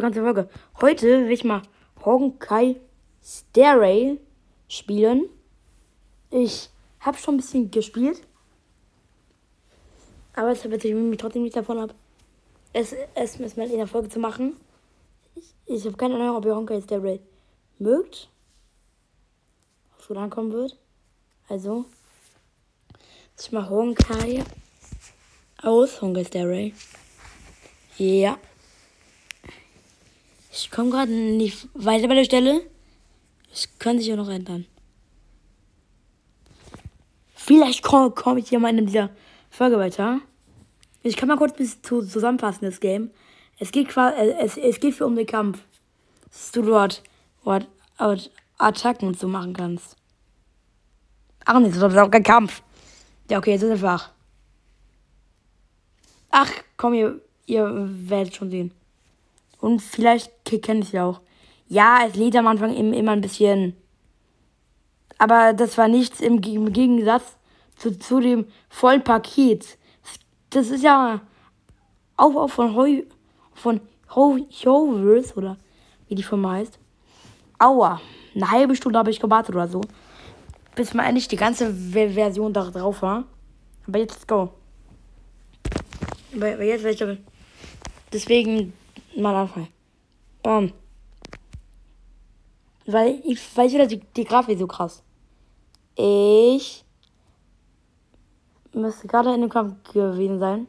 zur Folge. Heute will ich mal Honkai Stairway spielen. Ich habe schon ein bisschen gespielt. Aber es wird sich mich trotzdem nicht davon ab, es, es, es mal in der Folge zu machen. Ich, ich habe keine Ahnung, ob ihr Honkai Stairway mögt. Was gut ankommen wird. Also, ich mache Honkai aus Honkai Stairway. Ja. Ich komme gerade nicht weiter bei der Stelle. Es kann sich ja noch ändern. Vielleicht komme komm ich hier mal in dieser Folge weiter. Ich kann mal kurz ein bisschen zusammenfassen, das Game. Es geht quasi, äh, es, es geht für um den Kampf. Dass du dort, dort, dort Attacken und so machen kannst. Ach nee, das ist auch kein Kampf. Ja, okay, jetzt ist einfach. Ach, komm, ihr, ihr werdet schon sehen. Und vielleicht kennt ich ja auch. Ja, es lädt am Anfang immer ein bisschen. Aber das war nichts im, Gegensatz zu, zu dem vollen Paket. Das ist ja auch, auch von Heu, von Hovers oder wie die Firma heißt. Aua, eine halbe Stunde habe ich gewartet oder so. Bis mal endlich die ganze Version da drauf war. Aber jetzt go. Aber jetzt, deswegen mal anfangen. Bam. Weil ich weiß wieder, die, die Grafik so krass. Ich müsste gerade in dem Kampf gewesen sein.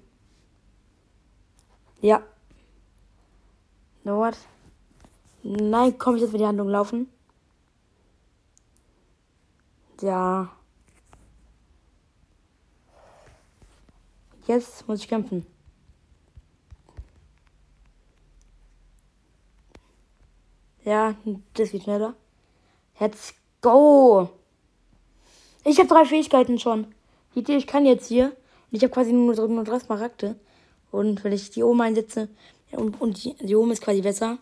Ja. No what? Nein, komm ich jetzt mit die Handlung laufen? Ja. Jetzt muss ich kämpfen. Ja, das geht schneller. Let's go! Ich habe drei Fähigkeiten schon. Ich kann jetzt hier. Und ich habe quasi nur, nur drei Smaragde. Und wenn ich die oben einsetze, und, und die, die oben ist quasi besser.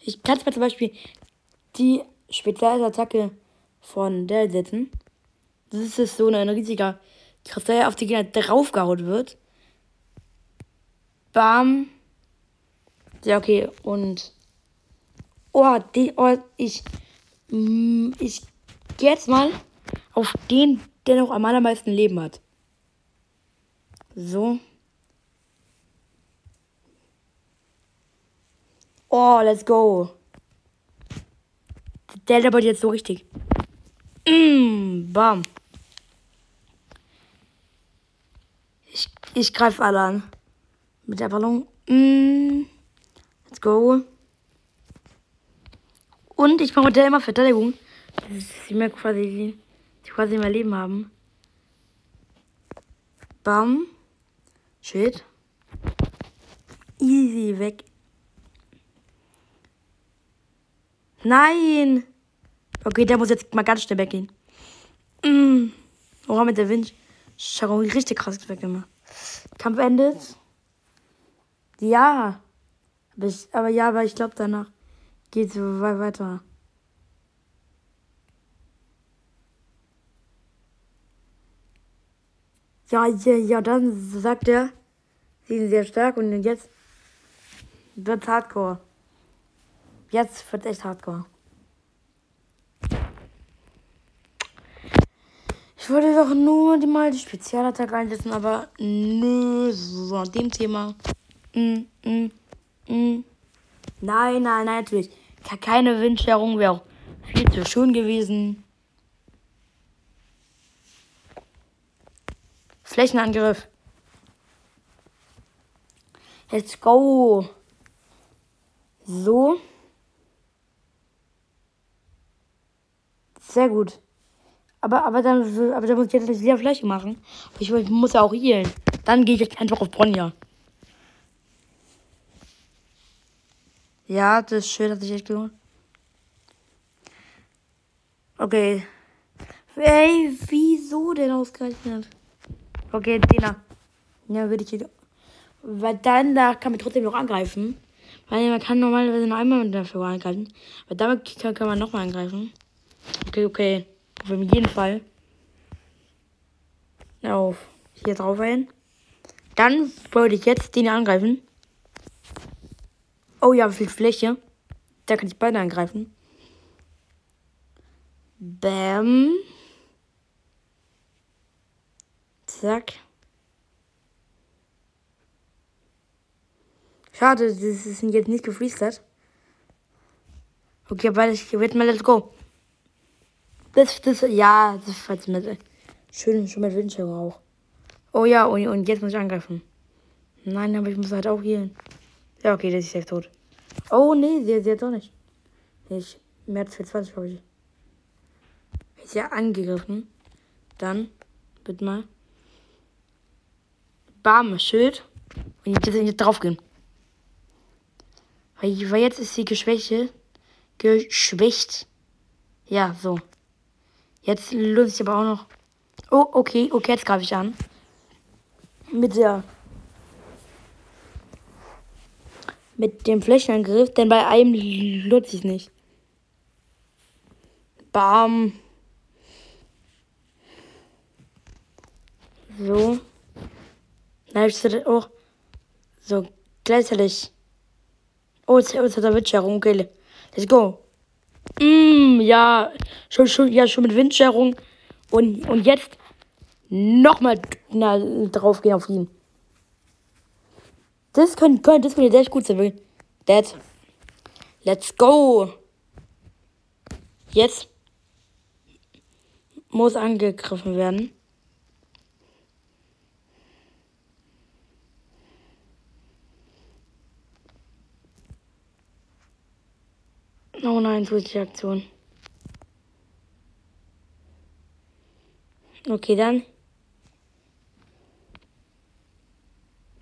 Ich kann zum Beispiel die Spezialattacke von der setzen. Das ist so ein riesiger Kristall, auf die Gegner draufgehauen wird. Bam. Ja, okay. Und Oh, die, oh, ich, mm, ich gehe jetzt mal auf den, der noch am allermeisten Leben hat. So. Oh, let's go. Der aber jetzt so richtig. Mm, bam. Ich, ich greife alle an. Mit der Ballon. Mm, let's go. Und ich mache immer Verteidigung. Sie mir quasi, sie quasi mehr Leben haben. Bam. Shit. Easy weg. Nein! Okay, der muss jetzt mal ganz schnell weggehen. Mm. Oh, mit der Wind. Schau, richtig krass weggemacht. Kampf endet. Ja. Aber, aber ja, aber ich glaube danach geht so weiter. Ja, ja, ja, dann sagt er, sie sind sehr stark und jetzt wird's hardcore. Jetzt wird's echt hardcore. Ich wollte doch nur die mal die Spezialattacke einsetzen, aber nö, so an dem Thema. Mm, mm, mm. Nein, nein, nein, natürlich. Keine Windscherung wäre auch viel zu schön gewesen. Flächenangriff. Let's go. So. Sehr gut. Aber, aber dann, aber dann muss ich jetzt wieder Fläche machen. Ich, ich muss ja auch healen. Dann gehe ich einfach auf Bronja. Ja, das ist schön, dass ich echt gelohnt. Okay. Ey, wieso denn ausgerechnet? Okay, Dena. Ja, würde ich jetzt. Weil dann, da kann man trotzdem noch angreifen. Weil man kann normalerweise nur einmal dafür angreifen. Aber damit kann, kann man nochmal angreifen. Okay, okay. Auf jeden Fall. Auf. Hier drauf ein. Dann wollte ich jetzt den angreifen. Oh ja, viel Fläche. Da kann ich beide angreifen. Bam. Zack. Schade, das ist jetzt nicht gefreezed. Okay, aber ich werde mal let's go. Das, das, ja, das ist mit, schön, schon mit Windschirm auch. Oh ja, und, und jetzt muss ich angreifen. Nein, aber ich muss halt auch healen. Ja, okay, das ist safe tot. Oh, nee, sie hat doch nicht. Ich, März 24, glaube ich. Ist ja angegriffen. Dann, bitte mal. Bam, Schild. Und jetzt, jetzt drauf gehen. Weil, weil jetzt ist sie geschwächt. Geschwächt. Ja, so. Jetzt löse ich aber auch noch. Oh, okay, okay, jetzt greife ich an. Mit der. Mit dem Flächenangriff, denn bei einem lohnt sich nicht. Bam. So. Na, ich auch so gleichzeitig. Oh, jetzt, jetzt hat er Windschärung. Okay, let's go. Mm, ja, schon, schon, ja, schon mit Windscherung. Und, und jetzt nochmal drauf gehen auf ihn. Das könnte, könnte, das könnte echt gut sein. Dad. Let's go. Jetzt muss angegriffen werden. Oh nein, zusätzliche Aktion. Okay, dann.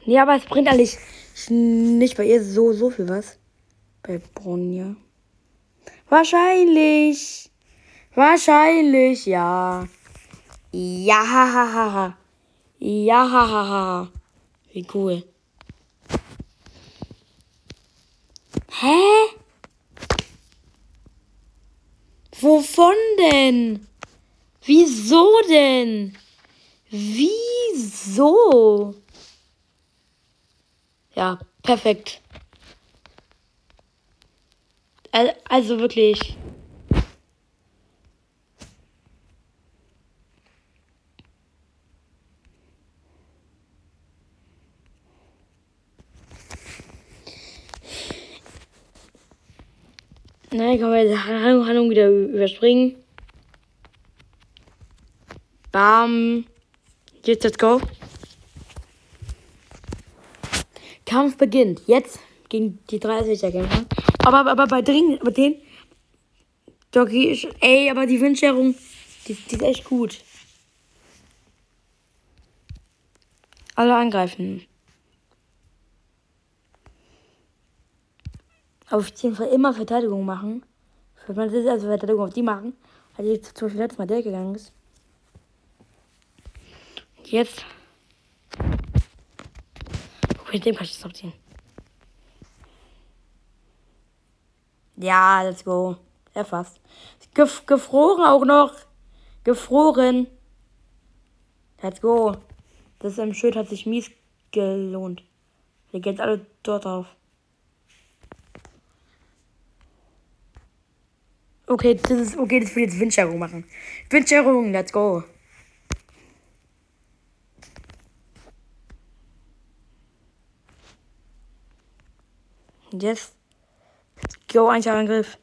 Ja, aber es bringt eigentlich nicht bei ihr so, so viel was. Bei Bronja. Wahrscheinlich. Wahrscheinlich, ja. Ja, ha, ha, ha, ha. Ja, ha, ha, ha. Wie cool. Hä? Wovon denn? Wieso denn? Wieso? Ja, perfekt. Also wirklich. Nein, kann man die Handlung wieder überspringen. Bam. Jetzt, let's go. Kampf beginnt. Jetzt gegen die 30er Kämpfer. Aber, aber bei dringend, bei denen. Doggy, ey, aber die Windscherung, die, die ist echt gut. Alle angreifen. auf jeden Fall immer Verteidigung machen. Wenn man das also Verteidigung auf die machen, weil die zum Beispiel letztes Mal der gegangen ist. Jetzt. Mit dem kann ich das abziehen. Ja, let's go. Erfasst. Gef gefroren auch noch. Gefroren. Let's go. Das im Schild hat sich mies gelohnt. Wir gehen jetzt alle dort auf. Okay, das ist okay, das will jetzt Windscherung machen. Windscherung, let's go. Jetzt go Angriff.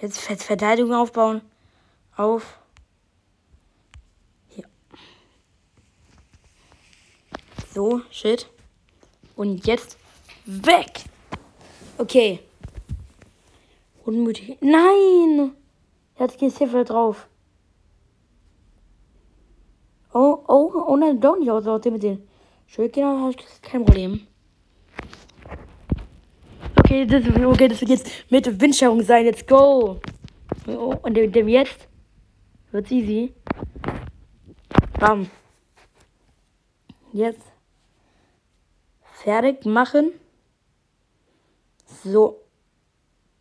Jetzt Verteidigung aufbauen. Auf. Hier. So, shit. Und jetzt weg. Okay. Unmütig. Nein! Er hat Gesiffel drauf. Oh, oh, oh nein, doch nicht aus, mit den Schildkindern habe ich kein Problem. Okay, das, okay, das wird jetzt mit Windscherung sein. Let's go! Oh, und dem, jetzt wird easy. Bam. Jetzt fertig machen. So.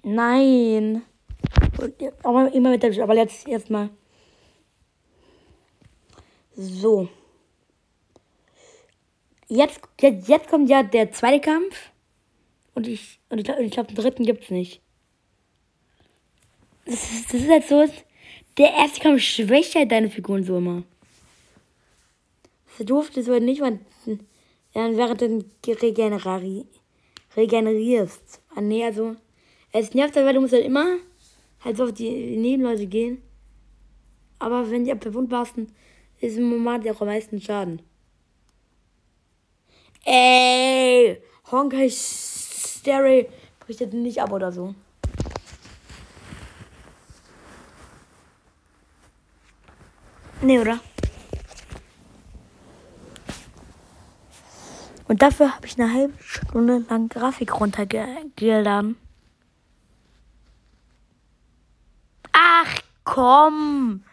Nein. Aber immer mit der. Aber jetzt erstmal. So. Jetzt, jetzt, jetzt kommt ja der zweite Kampf. Und ich, und ich glaube, ich glaub, den dritten gibt's nicht. Das ist, das ist halt so, der erste Kampf schwächt halt deine Figuren so immer. Das durfte so nicht, weil dann während du regenerari regenerierst. Ah, nee, also, es nervt halt, weil du musst halt immer halt so auf die Nebenleute gehen. Aber wenn die abverwundbarsten, ist im Moment auch am meisten Schaden. Ey, Honkai Stereo bricht jetzt nicht ab oder so. Nee, oder? Und dafür habe ich eine halbe Stunde lang Grafik runtergeladen. Ach komm!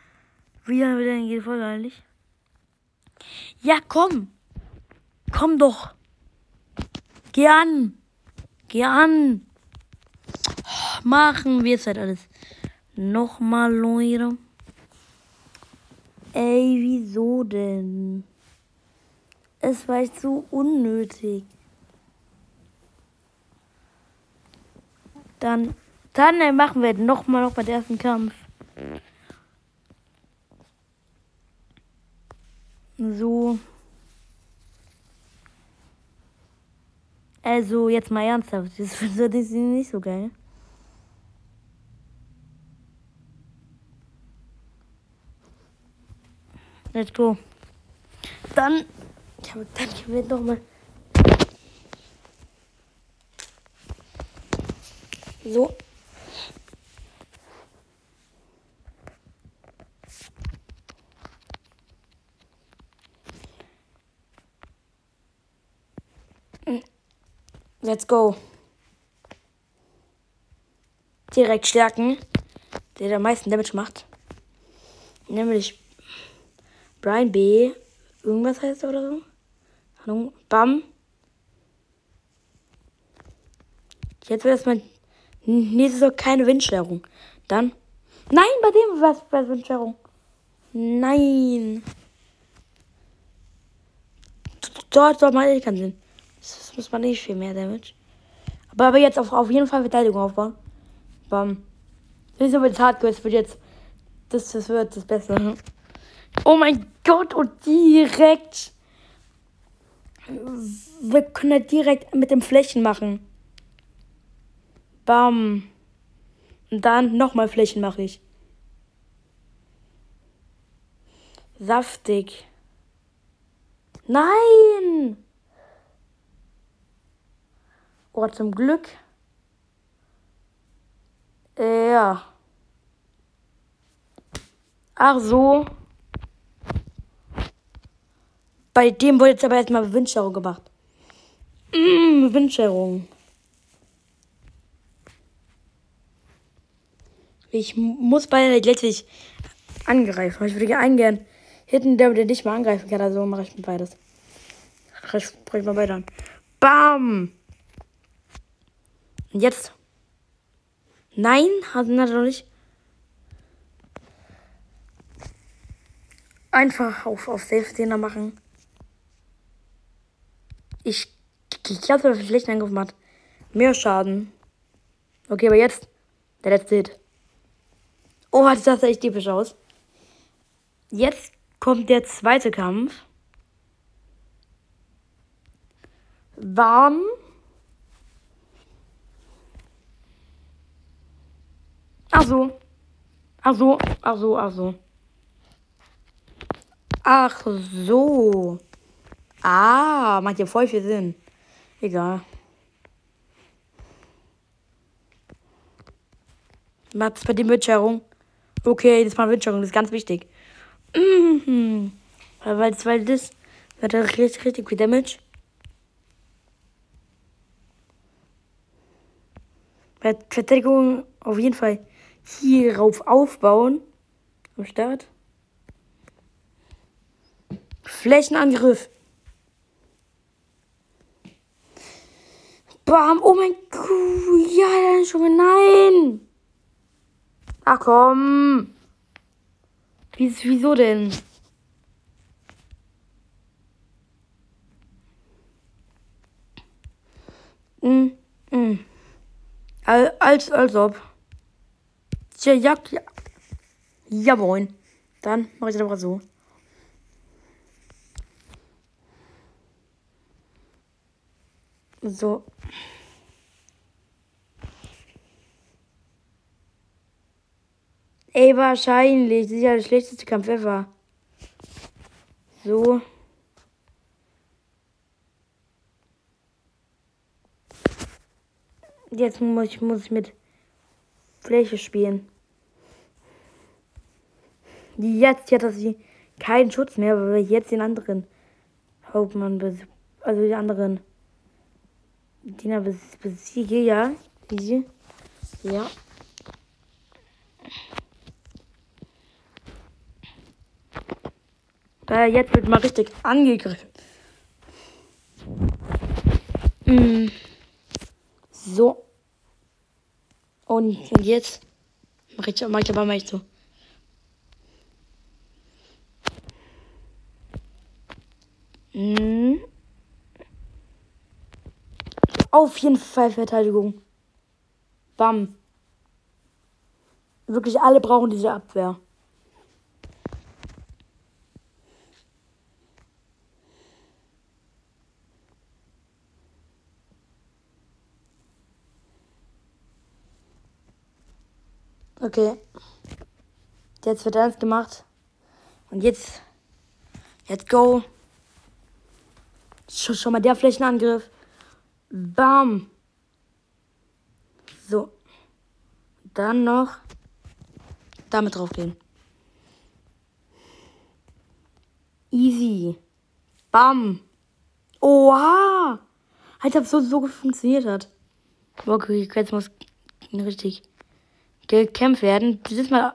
Wie lange wird denn jede Folge eigentlich? Ja, komm! Komm doch! Geh an! Geh an! Machen wir es halt alles. Nochmal, Leute. Ey, wieso denn? Es war echt so unnötig. Dann, dann machen wir nochmal noch bei dem ersten Kampf. So. Also, jetzt mal ernsthaft. Das ist nicht so geil. Let's go. Dann, ich habe dann ich will noch mal. So. Let's go. Direkt stärken, der am meisten Damage macht. Nämlich Brian B. Irgendwas heißt er oder so. Hallo. Bam. Jetzt wird erstmal nächstes Mal keine Windstörung. Dann. Nein, bei dem war es Windstörung. Nein. Dort soll man keinen Sinn. Das muss man nicht viel mehr Damage. Aber, aber jetzt auf, auf jeden Fall Verteidigung aufbauen. Bam. Das ist aber das Hardcore. Das wird jetzt. Das, das wird das Beste. Oh mein Gott, und direkt. Wir können ja direkt mit dem Flächen machen. Bam. Und dann nochmal Flächen mache ich. Saftig. Nein! Oh, zum Glück. Ja. Ach so. Bei dem wurde jetzt aber erstmal Windscherung gemacht. Mmh, Windscherung. Ich muss beide letztlich angreifen. Ich würde gerne eingern. Hinten, der, nicht mal angreifen kann, also mache ich beides. Ich spreche mal weiter. Bam! Und jetzt. Nein, hat er noch nicht. Einfach auf, auf Safe machen. Ich, ich glaube, dass er schlechten Angriff macht. Mehr Schaden. Okay, aber jetzt der letzte Hit. Oh, das sah echt typisch aus. Jetzt kommt der zweite Kampf. Warm. Ach so. Ach so, ach so, ach so. Ach so. Ah, macht ja voll viel Sinn. Egal. Was bei dem Windschärung? Okay, das war Windschärung, das ist ganz wichtig. Mhm. Weil, weil das wird richtig, richtig viel Damage. Bei Verteidigung auf jeden Fall hierauf aufbauen. Am Start. Flächenangriff. Bam, oh mein Gott, ja, dann schon mal nein. Ach komm. Wieso denn? Mm, mm. Als, als ob. Tja, ja, ja. Jawohl. Dann mache ich das aber so. So. Ey, wahrscheinlich. Das ist ja der schlechteste Kampf ever. So. Jetzt muss ich, muss ich mit Fläche spielen. Jetzt hat sie keinen Schutz mehr, weil ich jetzt den anderen Hauptmann, also den anderen Diener besiege, ja. Ja. Äh, jetzt wird mal richtig angegriffen. Mm. So. Und jetzt mache ich, mach ich aber mal so. Mm. Auf jeden Fall Verteidigung. Bam. Wirklich alle brauchen diese Abwehr. Okay. Jetzt wird ernst gemacht. Und jetzt. Let's go. Schon, schon mal der Flächenangriff. Bam. So. Dann noch damit drauf gehen. Easy. Bam. Oha. Als ob so, so funktioniert hat. Okay, jetzt muss richtig gekämpft werden. Dieses Mal.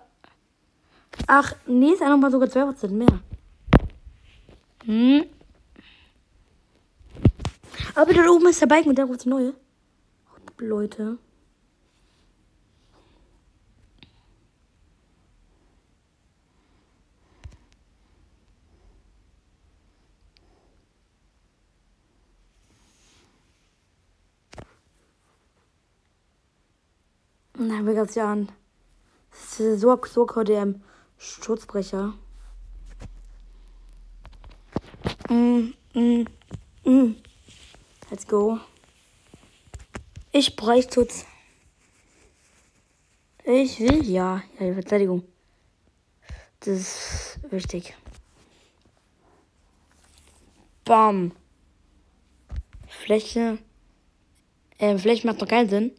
Ach, nee, ist ja nochmal sogar 2% mehr. Hm. Aber da oben ist der Balken und da ruft neue. Leute. Navigation. Das ist so, so der Schutzbrecher. Mm, mm, mm. Let's go. Ich bräuchte Schutz. Ich will ja. Ja, Verteidigung. Das ist wichtig. Bam. Fläche. Äh, Fläche macht noch keinen Sinn.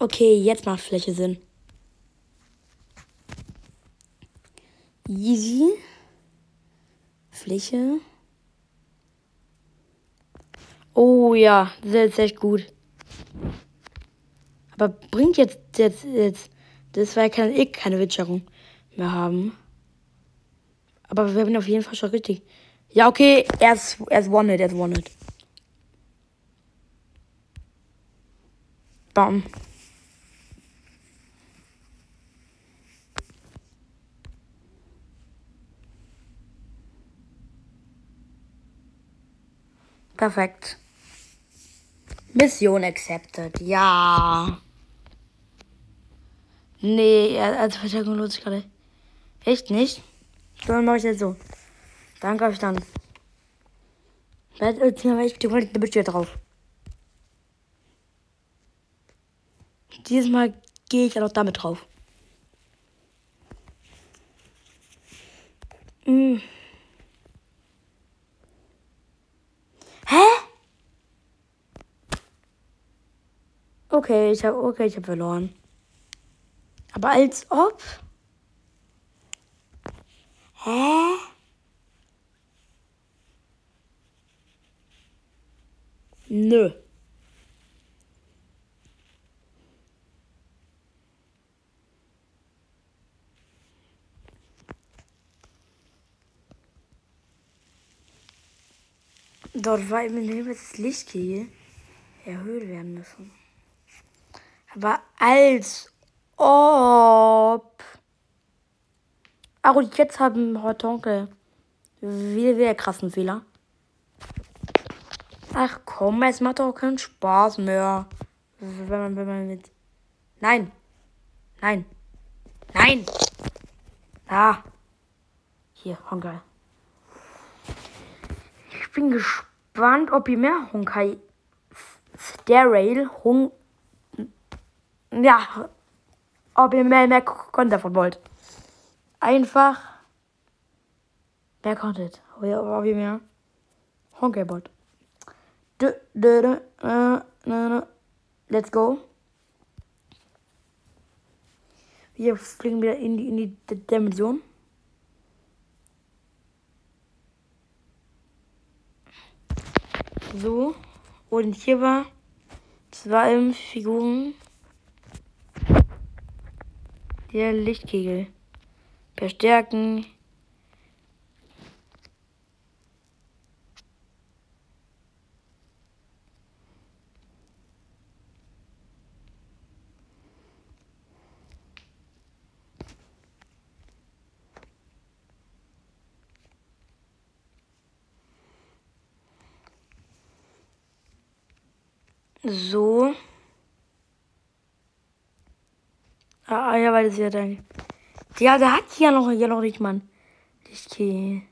Okay, jetzt macht Fläche Sinn. Easy. Fläche. Oh ja, das ist echt gut. Aber bringt jetzt, jetzt, jetzt, das war ja keine, eh keine Witcherung mehr haben. Aber wir haben auf jeden Fall schon richtig. Ja, okay, er ist, er ist One-Hit, er ist One-Hit. Bam. Perfekt. Mission accepted. Ja. Nee, als Verstärkung lohnt sich gerade. Echt nicht? Dann mache ich jetzt so. Dann greife ich dann. Ich die Budget drauf. Dieses Mal gehe ich dann auch damit drauf. Mm. Okay, ich habe okay, ich habe verloren. Aber als ob. Hä? Nö. Dort war im das Licht hier erhöht werden müssen. Aber als ob. Ach, und jetzt haben Hortonkel wieder, wieder krassen Fehler. Ach komm, es macht doch keinen Spaß mehr. Wenn man, wenn man mit. Nein. Nein. Nein. Ah. Hier, Honkai. Ich bin gespannt, ob ihr mehr Honkai Stair Rail Hung. Ja. Ob ihr mehr, mehr Content davon wollt. Einfach mehr Content. Ob ihr, mehr Honkai wollt. Uh. Let's go. Wir fliegen wieder in die, in die Dimension. So. Und hier war zwei Figuren. Der Lichtkegel. Verstärken. So. Ah, ja, weil das ja dann. Ja, der hat ja noch, ja noch nicht, Mann. Okay.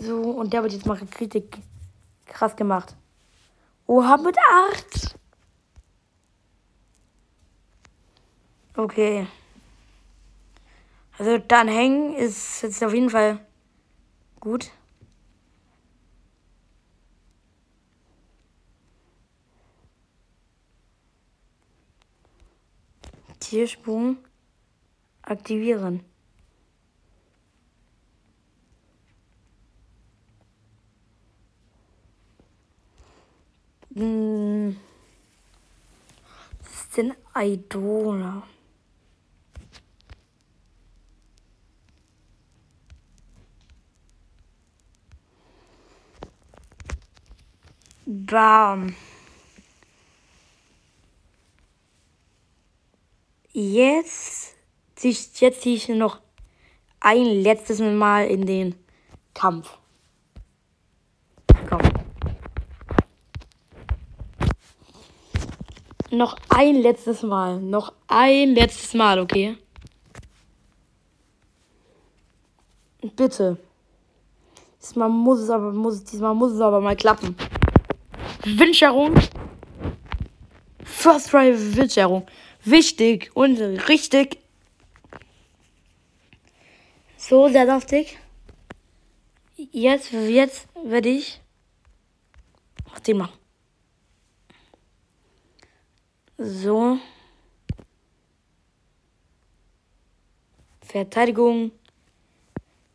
So, und der wird jetzt mal richtig krass gemacht. Oha, mit 8. Okay. Also dann hängen ist jetzt auf jeden Fall gut. Tiersprung aktivieren. Hm. Was ist denn Idole? Bam. Jetzt, jetzt ziehe ich noch ein letztes Mal in den Kampf. Komm. Noch ein letztes Mal. Noch ein letztes Mal, okay? Bitte. Diesmal muss es aber, muss, diesmal muss es aber mal klappen. Windscherung. First Try Windscherung. Wichtig und richtig. So, sehr saftig. Jetzt, jetzt werde ich Mach den mal. So. Verteidigung.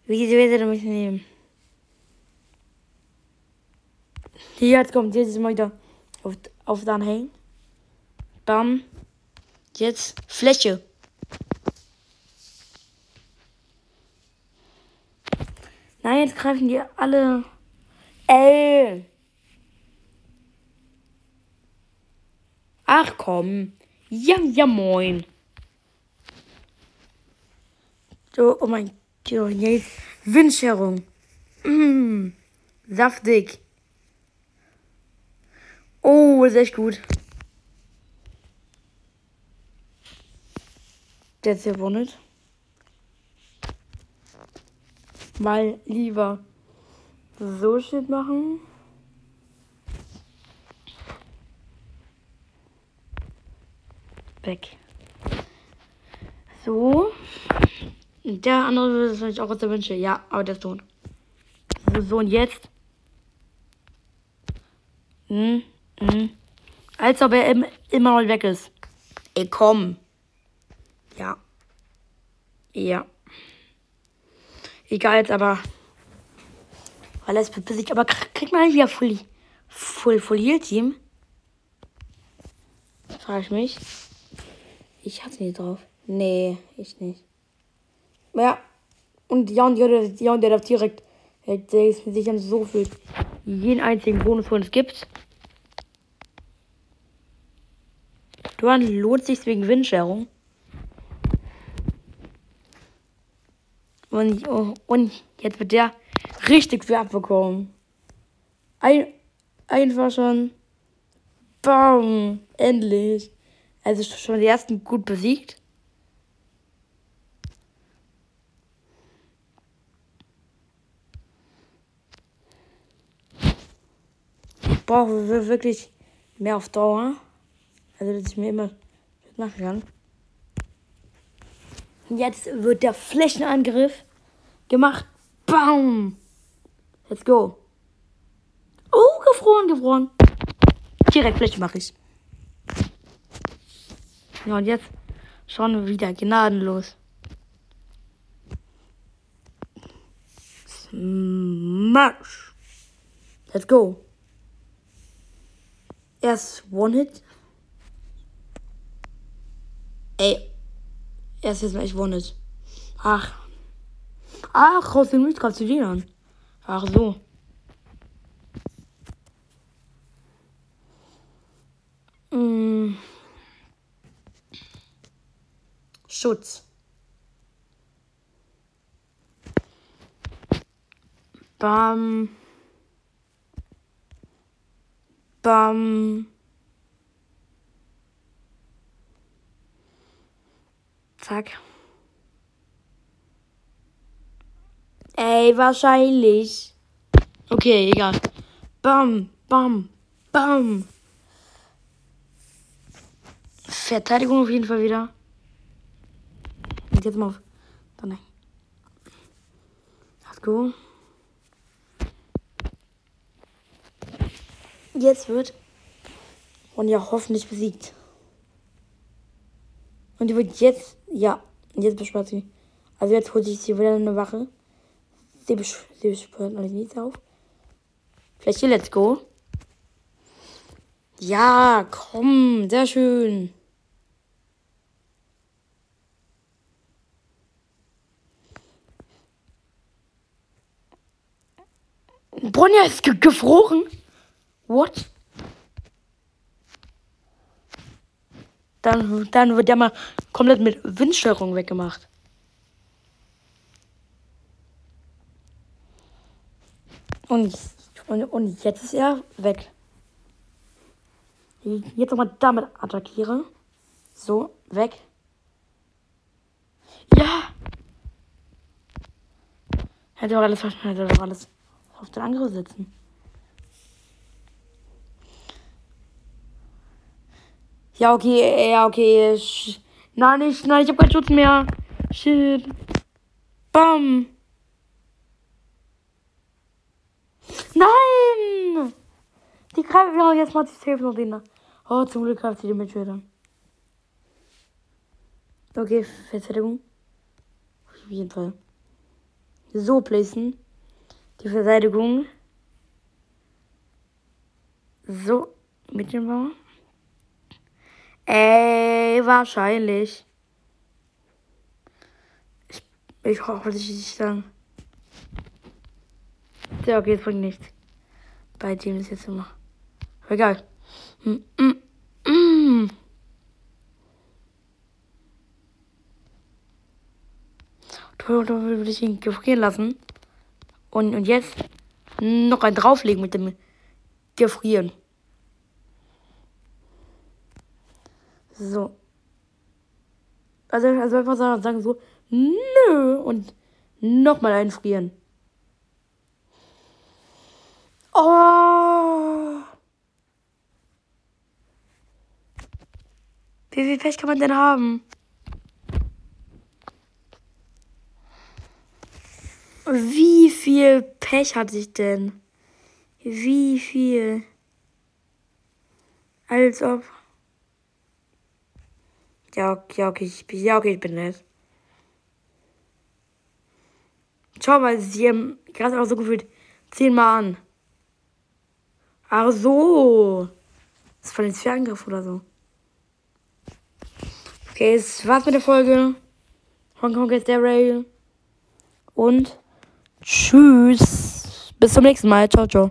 Wie sie wird er mich nehmen? Jetzt kommt jetzt mal wieder auf, auf dann hängen. Bam. Jetzt Fläche. Nein, jetzt greifen die alle. Ey. Ach komm. Ja, ja, moin. So, oh mein Gott, jetzt Windscherung. Mmh, saftig. Oh, ist echt gut. Der ist ja wohl Mal lieber so Shit machen. Weg. So. Der andere würde vielleicht auch aus der Wünsche. Ja, aber der ist tot. So und jetzt. Hm. Mhm. Als ob er im, immer mal weg ist. Ey, komm. Ja. Ja. Egal jetzt aber. Weil es besiegt. Aber kriegt man wieder Full, Full, Full Heal Team? Frage ich mich. Ich hatte nicht drauf. Nee, ich nicht. Ja. Und ja, und der, ja, und der darf direkt, der ist sich so fühlt, jeden einzigen Bonus, den es gibt. Duan lohnt sich wegen Windscherung. Und, und jetzt wird der richtig viel abbekommen. Ein, einfach schon. Bam! Endlich. Also schon die ersten gut besiegt. Ich brauche wirklich mehr auf Dauer. Also, dass ich mir immer machen kann. Jetzt wird der Flächenangriff gemacht. Bam! Let's go. Oh, gefroren, gefroren. Direkt Fläche mache ich. Ja, und jetzt schauen wir wieder gnadenlos. Smash. Let's go. Erst One-Hit. Ey. Erst jetzt mal echt One-Hit. Ach. Ach, aus dem du den an. Ach so. Mm. Schutz. Bam. Bam. Zack. Ey, wahrscheinlich. Okay, egal. Bam, bam, bam. Verteidigung auf jeden Fall wieder. Und jetzt mal auf. Dann. Let's go. Jetzt wird und ja hoffentlich besiegt. Und die wird jetzt, ja, jetzt bespart sie. Also jetzt holt sich sie wieder eine Wache. Sie, besch sie bespart alles nichts auf. Vielleicht hier, let's go. Ja, komm, sehr schön. Bronja ist ge gefroren. What? Dann, dann wird der mal komplett mit Windsteuerung weggemacht. Und, und, und jetzt ist er weg. Jetzt nochmal damit attackiere. So, weg. Ja! Hätte doch alles verstanden, hätte doch alles auf den Angriff setzen. Ja, okay, ja, okay. Sch nein, ich, nein, ich hab keinen Schutz mehr. Shit. Bam. Nein! Die greifen, ja, jetzt macht sie safe noch den. Oh, zum Glück greift sie den Mitschüler. Okay, Verteidigung. Auf jeden Fall. So placen. Die Verteidigung. So, mit dem Bauer. Ey, wahrscheinlich. Ich, ich hoffe, dass ich nicht sagen. Ja, okay, es bringt nichts. Bei dem ist jetzt immer. Egal. Mm, mm, mm. Du, du will ihn gefrieren lassen. Und, und jetzt noch ein drauflegen mit dem Gefrieren. So. Also, also einfach sagen so, nö, und nochmal einfrieren. Oh. Wie viel Pech kann man denn haben? Wie viel Pech hatte ich denn? Wie viel? Als ob. Ja, okay, ja, okay, ich, ja, okay, ich bin nett. Schau mal, sie haben gerade auch so gefühlt zehnmal an. Ach so. Das war jetzt für Angriff oder so. Okay, das war's mit der Folge. Hongkong ist der Rail. Und tschüss. Bis zum nächsten Mal. Ciao, ciao.